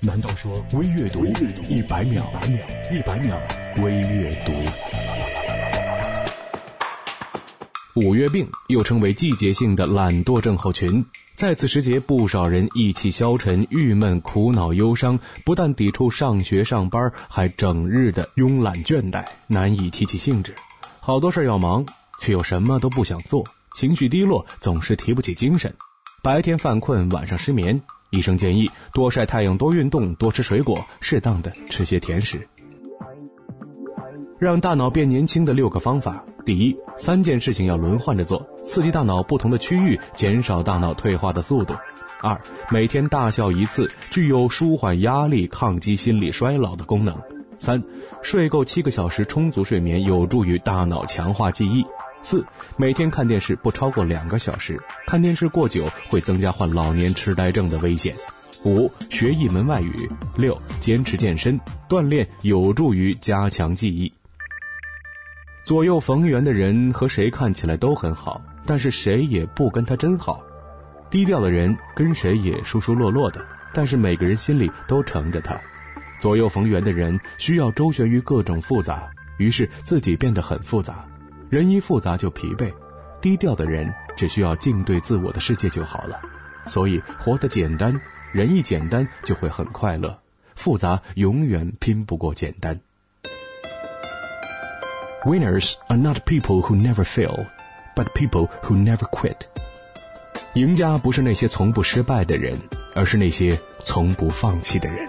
难道说微阅读一百秒？一百秒微阅读。五月病又称为季节性的懒惰症候群，在此时节，不少人意气消沉、郁闷、苦恼、忧伤，不但抵触上学上班，还整日的慵懒倦怠，难以提起兴致。好多事要忙，却又什么都不想做，情绪低落，总是提不起精神。白天犯困，晚上失眠。医生建议多晒太阳、多运动、多吃水果，适当的吃些甜食。让大脑变年轻的六个方法：第一，三件事情要轮换着做，刺激大脑不同的区域，减少大脑退化的速度；二，每天大笑一次，具有舒缓压力、抗击心理衰老的功能；三，睡够七个小时，充足睡眠有助于大脑强化记忆。四，每天看电视不超过两个小时，看电视过久会增加患老年痴呆症的危险。五，学一门外语。六，坚持健身锻炼有助于加强记忆。左右逢源的人和谁看起来都很好，但是谁也不跟他真好。低调的人跟谁也疏疏落落的，但是每个人心里都盛着他。左右逢源的人需要周旋于各种复杂，于是自己变得很复杂。人一复杂就疲惫，低调的人只需要静对自我的世界就好了。所以活得简单，人一简单就会很快乐。复杂永远拼不过简单。Winners are not people who never fail, but people who never quit。赢家不是那些从不失败的人，而是那些从不放弃的人。